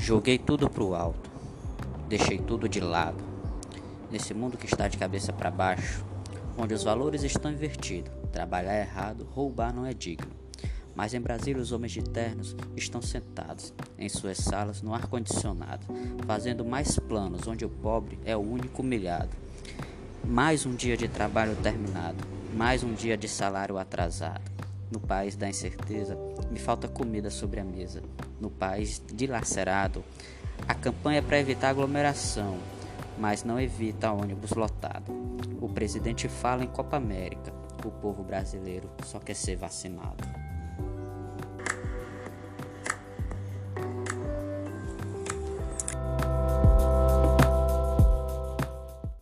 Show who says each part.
Speaker 1: Joguei tudo pro alto, deixei tudo de lado. Nesse mundo que está de cabeça para baixo, onde os valores estão invertidos, trabalhar é errado, roubar não é digno. Mas em Brasília os homens de ternos estão sentados em suas salas no ar-condicionado, fazendo mais planos onde o pobre é o único humilhado. Mais um dia de trabalho terminado, mais um dia de salário atrasado. No país da incerteza, me falta comida sobre a mesa. No país dilacerado, a campanha é para evitar aglomeração, mas não evita ônibus lotado. O presidente fala em Copa América, o povo brasileiro só quer ser vacinado.